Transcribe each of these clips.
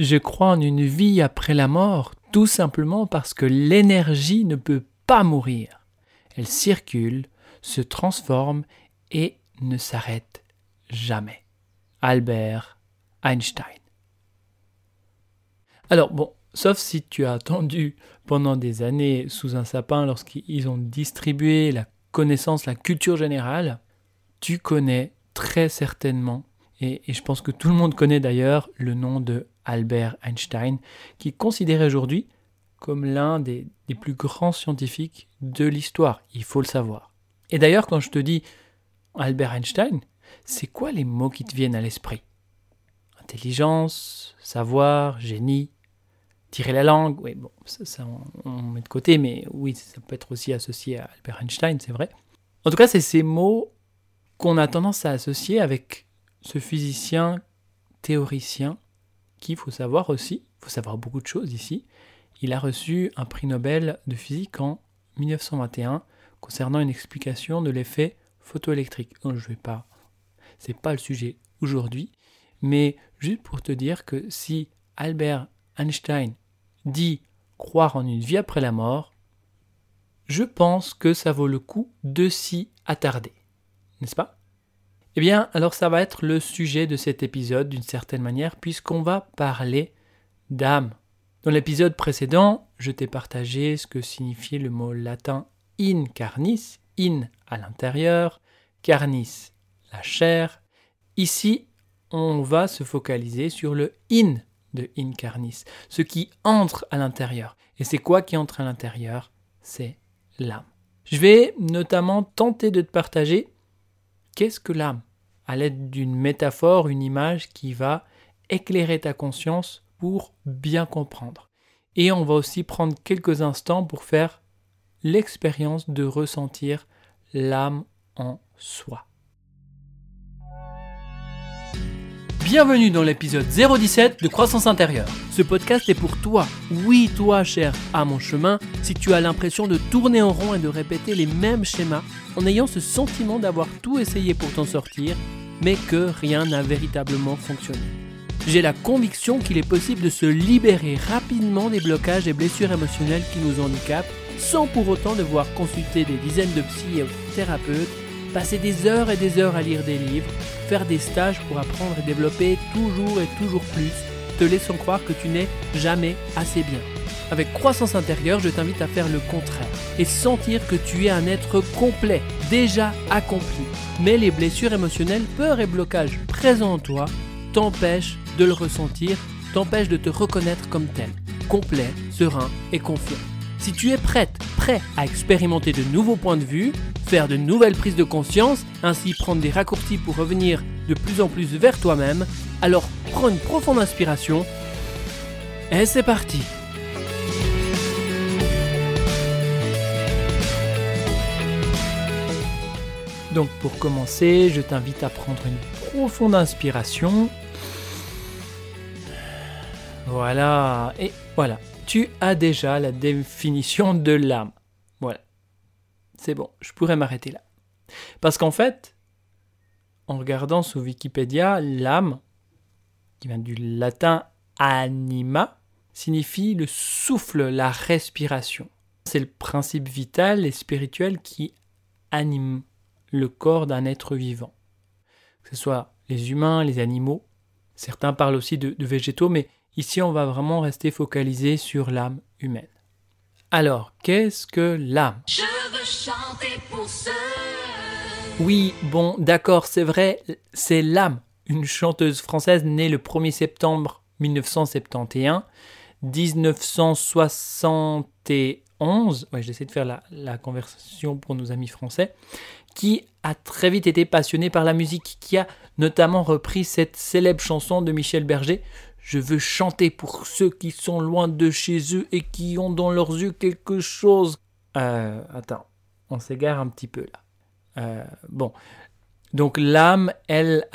Je crois en une vie après la mort, tout simplement parce que l'énergie ne peut pas mourir. Elle circule, se transforme et ne s'arrête jamais. Albert Einstein. Alors bon, sauf si tu as attendu pendant des années sous un sapin lorsqu'ils ont distribué la connaissance, la culture générale, tu connais très certainement, et, je pense que tout le monde connaît d'ailleurs, le nom de Albert Einstein, qui est considéré aujourd'hui comme l'un des, plus grands scientifiques de l'histoire, il faut le savoir. Et d'ailleurs, quand je te dis Albert Einstein, c'est quoi les mots qui te viennent à l'esprit? Intelligence, savoir, génie, tirer la langue, oui, bon, ça, on, met de côté, mais oui, ça peut être aussi associé à Albert Einstein, c'est vrai. En tout cas, c'est ces mots qu'on a tendance à associer avec ce physicien théoricien qui, faut savoir aussi, faut savoir beaucoup de choses ici, il a reçu un prix Nobel de physique en 1921 concernant une explication de l'effet photoélectrique. je vais pas, c'est pas le sujet aujourd'hui, mais juste pour te dire que si Albert Einstein dit croire en une vie après la mort, je pense que ça vaut le coup de s'y attarder. N'est-ce pas? Eh bien, alors ça va être le sujet de cet épisode d'une certaine manière, puisqu'on va parler d'âme. Dans l'épisode précédent, je t'ai partagé ce que signifiait le mot latin in carnis, in à l'intérieur, carnis la chair. Ici, on va se focaliser sur le in de incarnis, ce qui entre à l'intérieur. Et c'est quoi qui entre à l'intérieur? C'est l'âme. Je vais notamment tenter de te partager qu'est-ce que l'âme, à l'aide d'une métaphore, une image qui va éclairer ta conscience pour bien comprendre. Et on va aussi prendre quelques instants pour faire l'expérience de ressentir l'âme en soi. Bienvenue dans l'épisode 017 de Croissance intérieure. Ce podcast est pour toi, oui toi cher à mon chemin, si tu as l'impression de tourner en rond et de répéter les mêmes schémas en ayant ce sentiment d'avoir tout essayé pour t'en sortir, mais que rien n'a véritablement fonctionné. J'ai la conviction qu'il est possible de se libérer rapidement des blocages et blessures émotionnelles qui nous handicapent sans pour autant devoir consulter des dizaines de psy passer des heures et des heures à lire des livres, faire des stages pour apprendre et développer toujours et toujours plus, te laissant croire que tu n'es jamais assez bien. Avec croissance intérieure, je t'invite à faire le contraire et sentir que tu es un être complet, déjà accompli. Mais les blessures émotionnelles, peurs et blocages présents en toi t'empêchent de le ressentir, t'empêchent de te reconnaître comme tel, complet, serein et confiant. Si tu es prête, prêt à expérimenter de nouveaux points de vue, faire de nouvelles prises de conscience, ainsi prendre des raccourcis pour revenir de plus en plus vers toi-même, alors prends une profonde inspiration. Et c'est parti. Donc pour commencer, je t'invite à prendre une profonde inspiration. Voilà, et voilà, tu as déjà la définition de l'âme. C'est bon, je pourrais m'arrêter là. Parce qu'en fait, en regardant sur Wikipédia, l'âme, qui vient du latin anima, signifie le souffle, la respiration. C'est le principe vital et spirituel qui anime le corps d'un être vivant. Que ce soit les humains, les animaux, certains parlent aussi de, de végétaux, mais Ici, on va vraiment rester focalisé sur l'âme humaine. Alors, qu'est-ce que l'âme? Chanter pour Oui, bon, d'accord, c'est vrai, c'est l'âme, une chanteuse française née le 1er septembre 1971, 1971, ouais, j'essaie de faire la, la conversation pour nos amis français, qui a très vite été passionnée par la musique, qui a notamment repris cette célèbre chanson de Michel Berger, je veux chanter pour ceux qui sont loin de chez eux et qui ont dans leurs yeux quelque chose. Euh, attends, on s'égare un petit peu là. Euh, bon, donc l'âme, L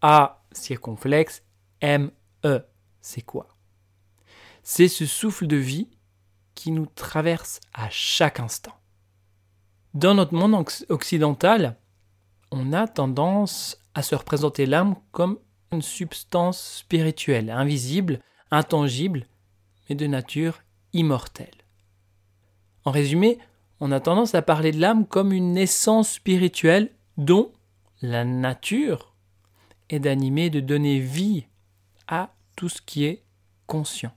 A circonflexe M E, c'est quoi? C'est ce souffle de vie qui nous traverse à chaque instant. Dans notre monde occidental, on a tendance à se représenter l'âme comme une substance spirituelle, invisible, intangible, mais de nature immortelle. En résumé, on a tendance à parler de l'âme comme une essence spirituelle dont la nature est d'animer, de donner vie à tout ce qui est conscient.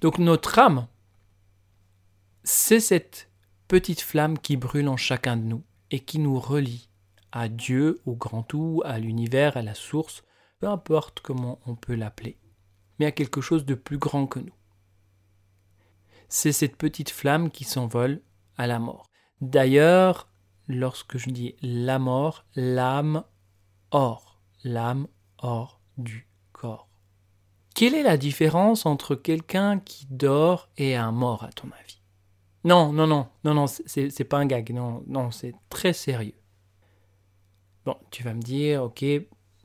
Donc notre âme, c'est cette petite flamme qui brûle en chacun de nous et qui nous relie à Dieu, au grand tout, à l'univers, à la source, peu importe comment on peut l'appeler, mais à quelque chose de plus grand que nous. C'est cette petite flamme qui s'envole à la mort. D'ailleurs, lorsque je dis la mort, l'âme hors, l'âme hors du corps. Quelle est la différence entre quelqu'un qui dort et un mort, à ton avis? Non, non, non, non, non, c'est pas un gag, non, non, c'est très sérieux. Bon, tu vas me dire, ok,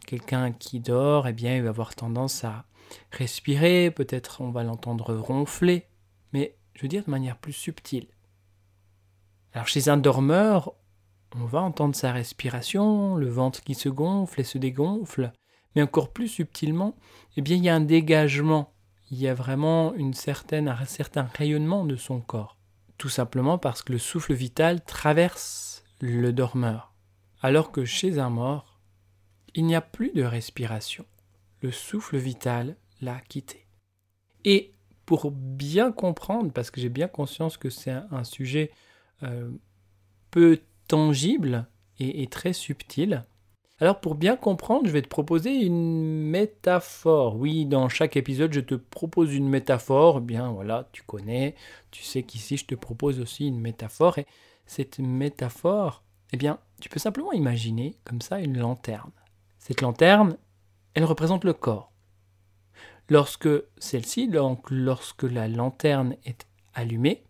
quelqu'un qui dort, eh bien, il va avoir tendance à respirer, peut-être on va l'entendre ronfler, mais je veux dire de manière plus subtile. Alors chez un dormeur, on va entendre sa respiration, le ventre qui se gonfle et se dégonfle, mais encore plus subtilement, eh bien il y a un dégagement, il y a vraiment une certaine, un certain rayonnement de son corps, tout simplement parce que le souffle vital traverse le dormeur, alors que chez un mort, il n'y a plus de respiration, le souffle vital l'a quitté. Et pour bien comprendre, parce que j'ai bien conscience que c'est un, sujet euh, peu tangible et, très subtil. Alors pour bien comprendre, je vais te proposer une métaphore. Oui, dans chaque épisode, je te propose une métaphore. Eh bien voilà, tu connais, tu sais qu'ici, je te propose aussi une métaphore. Et cette métaphore, eh bien, tu peux simplement imaginer comme ça une lanterne. Cette lanterne, elle représente le corps. Lorsque celle-ci, donc lorsque la lanterne est allumée,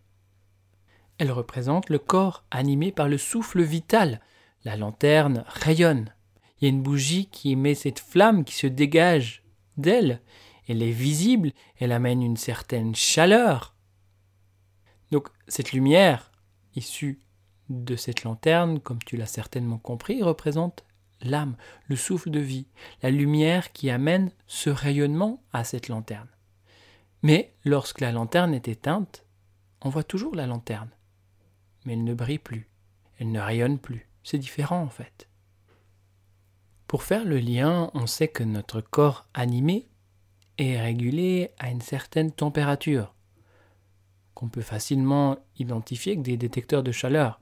elle représente le corps animé par le souffle vital. La lanterne rayonne. Il y a une bougie qui émet cette flamme qui se dégage d'elle. Elle est visible, elle amène une certaine chaleur. Donc cette lumière issue de cette lanterne, comme tu l'as certainement compris, représente l'âme, le souffle de vie, la lumière qui amène ce rayonnement à cette lanterne. Mais lorsque la lanterne est éteinte, on voit toujours la lanterne mais elle ne brille plus, elle ne rayonne plus. C'est différent en fait. Pour faire le lien, on sait que notre corps animé est régulé à une certaine température, qu'on peut facilement identifier avec des détecteurs de chaleur.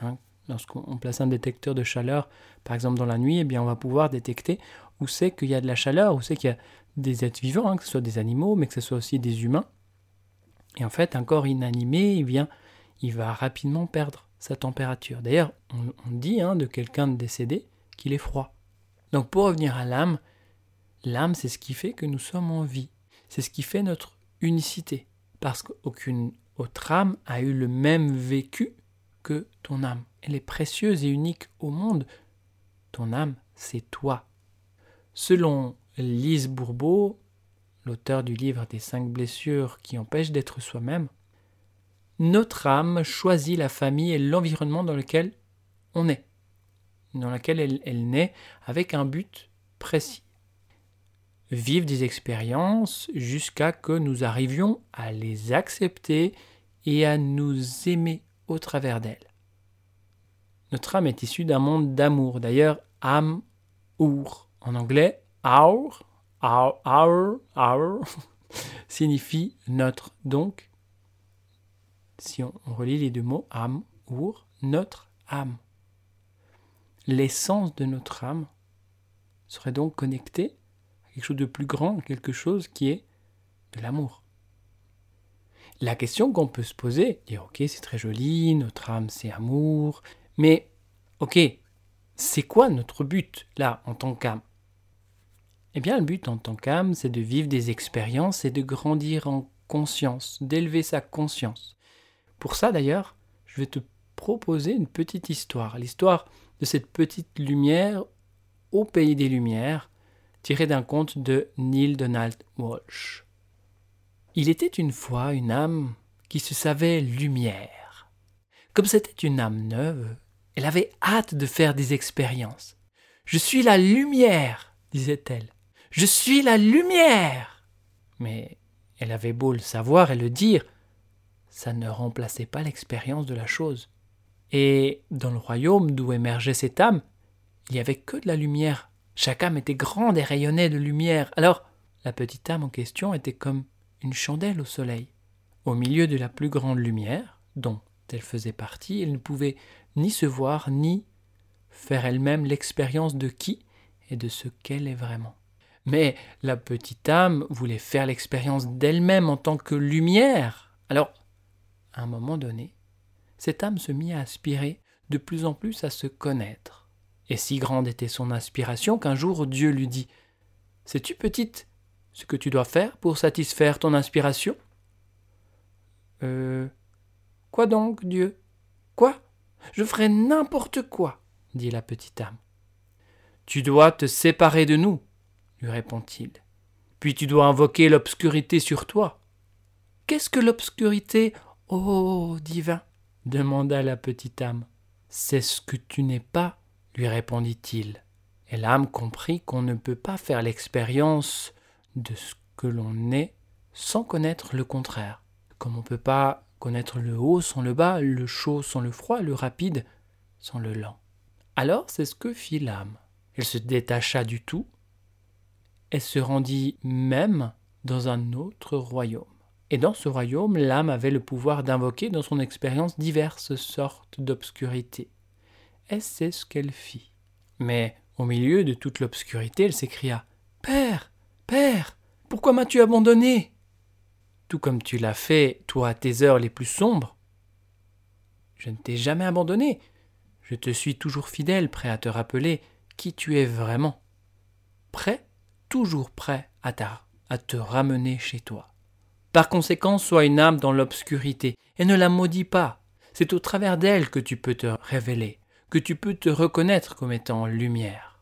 Hein. Lorsqu'on place un détecteur de chaleur, par exemple dans la nuit, eh bien on va pouvoir détecter où c'est qu'il y a de la chaleur, où c'est qu'il y a des êtres vivants, hein, que ce soit des animaux, mais que ce soit aussi des humains. Et en fait, un corps inanimé, il vient il va rapidement perdre sa température. D'ailleurs, on, dit hein, de quelqu'un de décédé qu'il est froid. Donc pour revenir à l'âme, l'âme c'est ce qui fait que nous sommes en vie. C'est ce qui fait notre unicité. Parce qu'aucune autre âme a eu le même vécu que ton âme. Elle est précieuse et unique au monde. Ton âme, c'est toi. Selon Lise Bourbeau, l'auteur du livre des cinq blessures qui empêchent d'être soi-même, notre âme choisit la famille et l'environnement dans lequel on est, dans lequel elle, naît avec un but précis. Vivre des expériences jusqu'à que nous arrivions à les accepter et à nous aimer au travers d'elles. Notre âme est issue d'un monde d'amour. D'ailleurs, âme, our, en anglais, our, our, our, our signifie notre. Donc, si on, relie les deux mots, âme, ou notre âme. L'essence de notre âme serait donc connectée à quelque chose de plus grand, quelque chose qui est de l'amour. La question qu'on peut se poser, dire ok c'est très joli, notre âme c'est amour, mais ok, c'est quoi notre but là en tant qu'âme? Eh bien le but en tant qu'âme c'est de vivre des expériences et de grandir en conscience, d'élever sa conscience. Pour ça d'ailleurs, je vais te proposer une petite histoire, l'histoire de cette petite lumière au pays des lumières, tirée d'un conte de Neil Donald Walsh. Il était une fois une âme qui se savait lumière. Comme c'était une âme neuve, elle avait hâte de faire des expériences. Je suis la lumière, disait-elle. Je suis la lumière Mais elle avait beau le savoir et le dire, ça ne remplaçait pas l'expérience de la chose. Et dans le royaume d'où émergeait cette âme, il n'y avait que de la lumière. Chaque âme était grande et rayonnait de lumière. Alors, la petite âme en question était comme une chandelle au soleil. Au milieu de la plus grande lumière, dont elle faisait partie, elle ne pouvait ni se voir, ni faire elle-même l'expérience de qui et de ce qu'elle est vraiment. Mais la petite âme voulait faire l'expérience d'elle-même en tant que lumière. Alors, à un moment donné, cette âme se mit à aspirer de plus en plus à se connaître. Et si grande était son aspiration qu'un jour Dieu lui dit Sais-tu, petite, ce que tu dois faire pour satisfaire ton inspiration? Euh. Quoi donc, Dieu Quoi Je ferai n'importe quoi, dit la petite âme. Tu dois te séparer de nous, lui répond-il. Puis tu dois invoquer l'obscurité sur toi. Qu'est-ce que l'obscurité, ô divin demanda la petite âme. C'est ce que tu n'es pas, lui répondit-il. Et l'âme comprit qu'on ne peut pas faire l'expérience de ce que l'on est sans connaître le contraire. Comme on ne peut pas connaître le haut sans le bas, le chaud sans le froid, le rapide sans le lent. Alors c'est ce que fit l'âme. Elle se détacha du tout, elle se rendit même dans un autre royaume. Et dans ce royaume, l'âme avait le pouvoir d'invoquer dans son expérience diverses sortes d'obscurité. Et c'est ce qu'elle fit. Mais au milieu de toute l'obscurité, elle s'écria Père, Père, pourquoi m'as-tu abandonné? Tout comme tu l'as fait, toi, à tes heures les plus sombres. Je ne t'ai jamais abandonné. Je te suis toujours fidèle, prêt à te rappeler qui tu es vraiment. Prêt, toujours prêt à, à te ramener chez toi. Par conséquent, sois une âme dans l'obscurité, et ne la maudis pas. C'est au travers d'elle que tu peux te révéler, que tu peux te reconnaître comme étant lumière.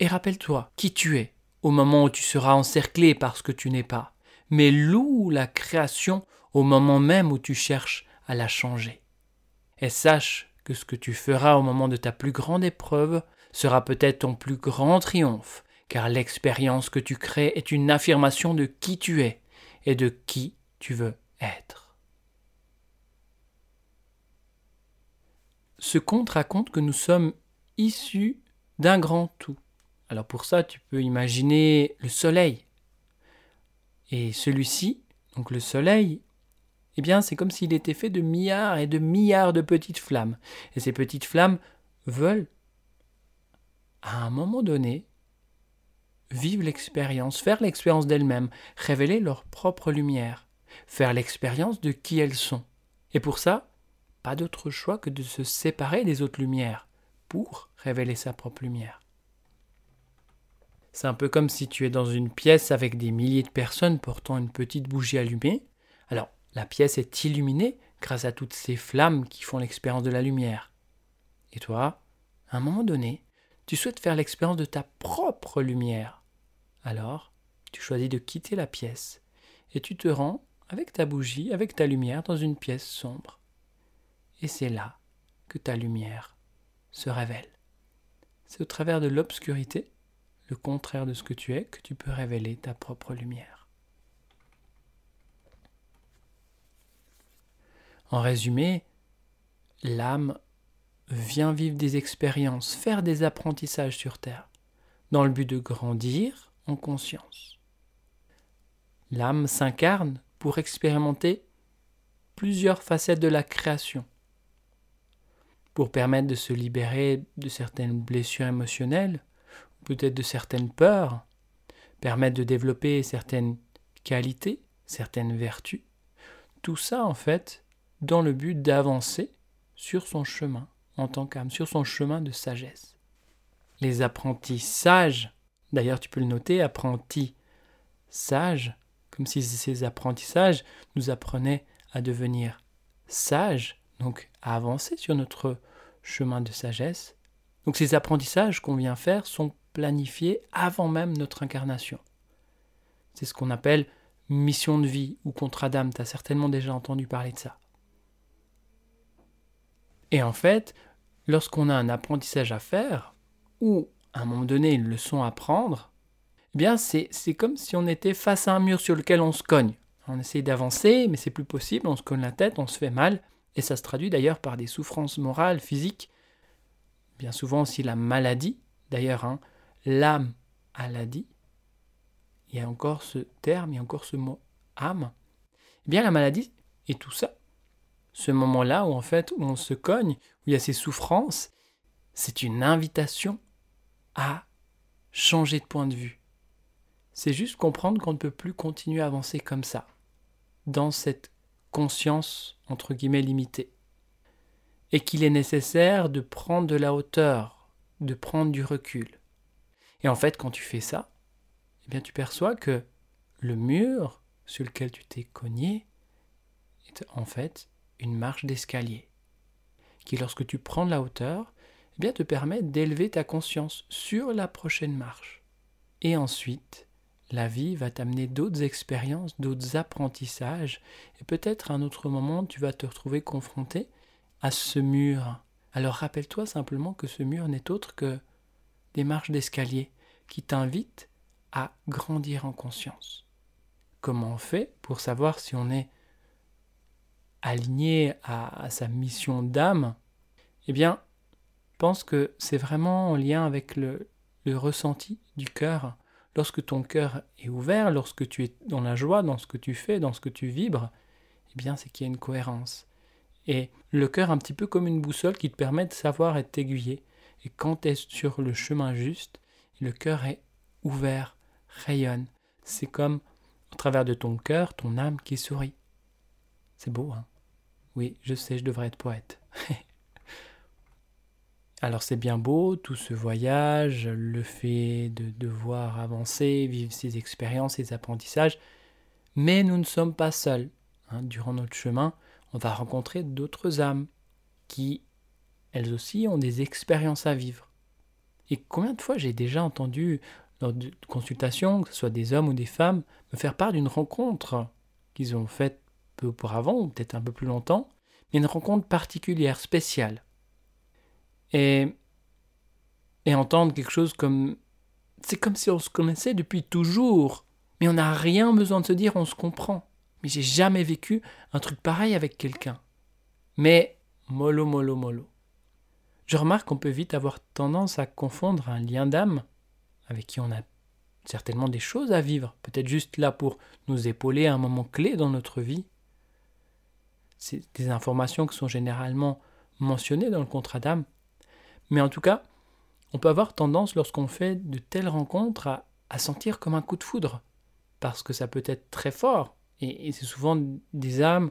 Et rappelle-toi qui tu es, au moment où tu seras encerclé par ce que tu n'es pas, mais loue la création au moment même où tu cherches à la changer. Et sache que ce que tu feras au moment de ta plus grande épreuve sera peut-être ton plus grand triomphe, car l'expérience que tu crées est une affirmation de qui tu es, et de qui tu veux être. Ce conte raconte que nous sommes issus d'un grand tout. Alors pour ça, tu peux imaginer le soleil. Et celui-ci, donc le soleil, eh bien, c'est comme s'il était fait de milliards et de milliards de petites flammes. Et ces petites flammes veulent, à un moment donné, vivre l'expérience, faire l'expérience d'elles-mêmes, révéler leur propre lumière, faire l'expérience de qui elles sont. Et pour ça, pas d'autre choix que de se séparer des autres lumières pour révéler sa propre lumière. C'est un peu comme si tu es dans une pièce avec des milliers de personnes portant une petite bougie allumée. Alors, la pièce est illuminée grâce à toutes ces flammes qui font l'expérience de la lumière. Et toi, à un moment donné, tu souhaites faire l'expérience de ta propre lumière. Alors, tu choisis de quitter la pièce et tu te rends avec ta bougie, avec ta lumière dans une pièce sombre. Et c'est là que ta lumière se révèle. C'est au travers de l'obscurité, le contraire de ce que tu es, que tu peux révéler ta propre lumière. En résumé, l'âme vient vivre des expériences, faire des apprentissages sur Terre, dans le but de grandir en conscience. L'âme s'incarne pour expérimenter plusieurs facettes de la création, pour permettre de se libérer de certaines blessures émotionnelles, peut-être de certaines peurs, permettre de développer certaines qualités, certaines vertus. Tout ça, en fait, dans le but d'avancer sur son chemin en tant qu'âme, sur son chemin de sagesse. Les apprentis sages, d'ailleurs tu peux le noter, apprentis sages, comme si ces apprentissages nous apprenaient à devenir sages, donc à avancer sur notre chemin de sagesse. Donc ces apprentissages qu'on vient faire sont planifiés avant même notre incarnation. C'est ce qu'on appelle mission de vie ou contrat d'âme, tu as certainement déjà entendu parler de ça. Et en fait, lorsqu'on a un apprentissage à faire, ou à un moment donné une leçon à apprendre, eh bien c'est comme si on était face à un mur sur lequel on se cogne. On essaye d'avancer, mais c'est plus possible, on se cogne la tête, on se fait mal, et ça se traduit d'ailleurs par des souffrances morales, physiques, bien souvent aussi la maladie. D'ailleurs, hein, l'âme maladie, il y a encore ce terme, il y a encore ce mot âme. Eh bien, la maladie et tout ça, ce moment-là où en fait où on se cogne, il y a ces souffrances, c'est une invitation à changer de point de vue. C'est juste comprendre qu'on ne peut plus continuer à avancer comme ça, dans cette conscience entre guillemets limitée, et qu'il est nécessaire de prendre de la hauteur, de prendre du recul. Et en fait, quand tu fais ça, eh bien tu perçois que le mur sur lequel tu t'es cogné est en fait une marche d'escalier, qui lorsque tu prends de la hauteur, eh bien te permet d'élever ta conscience sur la prochaine marche. Et ensuite, la vie va t'amener d'autres expériences, d'autres apprentissages, et peut-être à un autre moment, tu vas te retrouver confronté à ce mur. Alors rappelle-toi simplement que ce mur n'est autre que des marches d'escalier qui t'invitent à grandir en conscience. Comment on fait pour savoir si on est aligné à, sa mission d'âme Eh bien, pense que c'est vraiment en lien avec le, le ressenti du cœur. Lorsque ton cœur est ouvert, lorsque tu es dans la joie, dans ce que tu fais, dans ce que tu vibres, eh bien, c'est qu'il y a une cohérence. Et le cœur, un petit peu comme une boussole qui te permet de savoir et de t'aiguiller. Et quand tu es sur le chemin juste, le cœur est ouvert, rayonne. C'est comme au travers de ton cœur, ton âme qui sourit. C'est beau, hein Oui, je sais, je devrais être poète. Alors c'est bien beau, tout ce voyage, le fait de devoir avancer, vivre ces expériences, ces apprentissages, mais nous ne sommes pas seuls. Hein. Durant notre chemin, on va rencontrer d'autres âmes qui, elles aussi, ont des expériences à vivre. Et combien de fois j'ai déjà entendu lors de consultations, que ce soit des hommes ou des femmes, me faire part d'une rencontre qu'ils ont faite peu auparavant, ou peut-être un peu plus longtemps, mais une rencontre particulière, spéciale. Et, et entendre quelque chose comme... C'est comme si on se connaissait depuis toujours, mais on n'a rien besoin de se dire, on se comprend. Mais j'ai jamais vécu un truc pareil avec quelqu'un. Mais mollo, mollo, mollo. Je remarque qu'on peut vite avoir tendance à confondre un lien d'âme avec qui on a certainement des choses à vivre, peut-être juste là pour nous épauler à un moment clé dans notre vie. C'est des informations qui sont généralement mentionnées dans le contrat d'âme. Mais en tout cas, on peut avoir tendance, lorsqu'on fait de telles rencontres, à, sentir comme un coup de foudre, parce que ça peut être très fort. Et, c'est souvent des âmes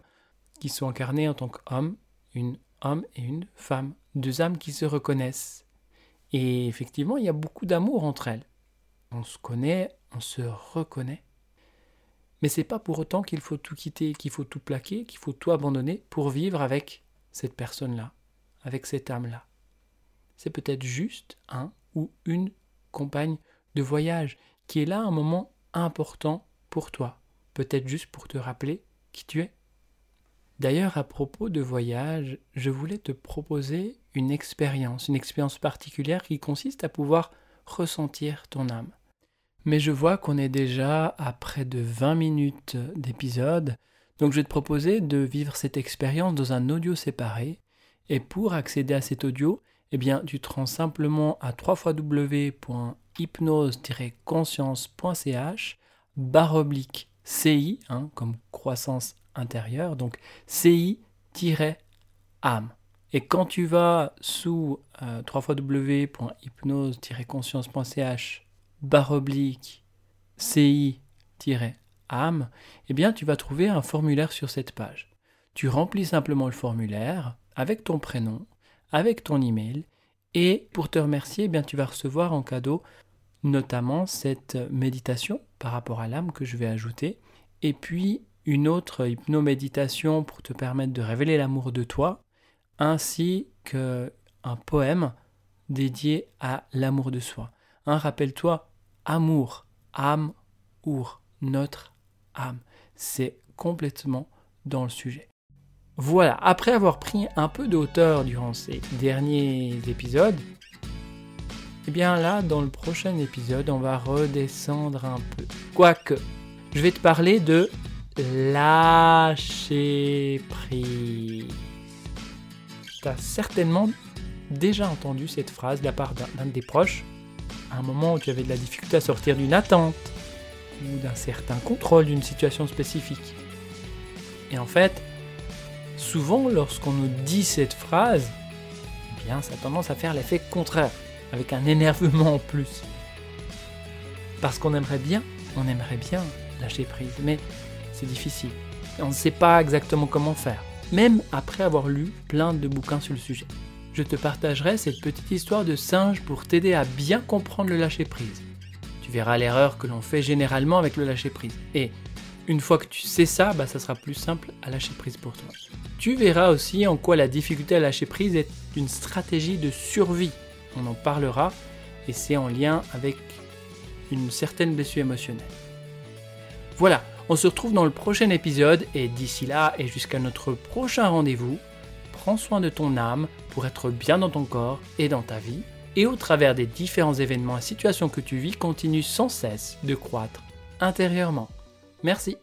qui sont incarnées en tant qu'homme, une homme et une femme, deux âmes qui se reconnaissent. Et effectivement, il y a beaucoup d'amour entre elles. On se connaît, on se reconnaît. Mais c'est pas pour autant qu'il faut tout quitter, qu'il faut tout plaquer, qu'il faut tout abandonner pour vivre avec cette personne-là, avec cette âme-là. C'est peut-être juste un ou une compagne de voyage qui est là un moment important pour toi, peut-être juste pour te rappeler qui tu es. D'ailleurs, à propos de voyage, je voulais te proposer une expérience, une expérience particulière qui consiste à pouvoir ressentir ton âme. Mais je vois qu'on est déjà à près de 20 minutes d'épisode, donc je vais te proposer de vivre cette expérience dans un audio séparé. Et pour accéder à cet audio, eh bien, tu te rends simplement à www.hypnose-conscience.ch barre oblique CI, hein, comme croissance intérieure, donc CI-âme. Et quand tu vas sous euh, www.hypnose-conscience.ch barre oblique CI-âme, eh bien tu vas trouver un formulaire sur cette page. Tu remplis simplement le formulaire avec ton prénom, avec ton email, et pour te remercier, eh bien tu vas recevoir en cadeau notamment cette méditation par rapport à l'âme que je vais ajouter, et puis une autre hypnoméditation pour te permettre de révéler l'amour de toi, ainsi qu'un poème dédié à l'amour de soi. Rappelle-toi, amour, âme, our, notre âme. C'est complètement dans le sujet. Voilà, après avoir pris un peu de hauteur durant ces derniers épisodes, Eh bien là, dans le prochain épisode, on va redescendre un peu. Quoique, je vais te parler de lâcher prise. Tu as certainement déjà entendu cette phrase de la part d'un de tes proches, à un moment où tu avais de la difficulté à sortir d'une attente ou d'un certain contrôle d'une situation spécifique. Et en fait, souvent lorsqu'on nous dit cette phrase, eh bien ça a tendance à faire l'effet contraire avec un énervement en plus. Parce qu'on aimerait bien, on aimerait bien lâcher prise, mais c'est difficile. On ne sait pas exactement comment faire, même après avoir lu plein de bouquins sur le sujet. Je te partagerai cette petite histoire de singe pour t'aider à bien comprendre le lâcher prise. Tu verras l'erreur que l'on fait généralement avec le lâcher prise. Et une fois que tu sais ça, bah, ça sera plus simple à lâcher prise pour toi. Tu verras aussi en quoi la difficulté à lâcher prise est une stratégie de survie on en parlera, et c'est en lien avec une certaine blessure émotionnelle. Voilà, on se retrouve dans le prochain épisode, et d'ici là, et jusqu'à notre prochain rendez-vous, prends soin de ton âme pour être bien dans ton corps et dans ta vie, et au travers des différents événements et situations que tu vis, continue sans cesse de croître intérieurement. Merci.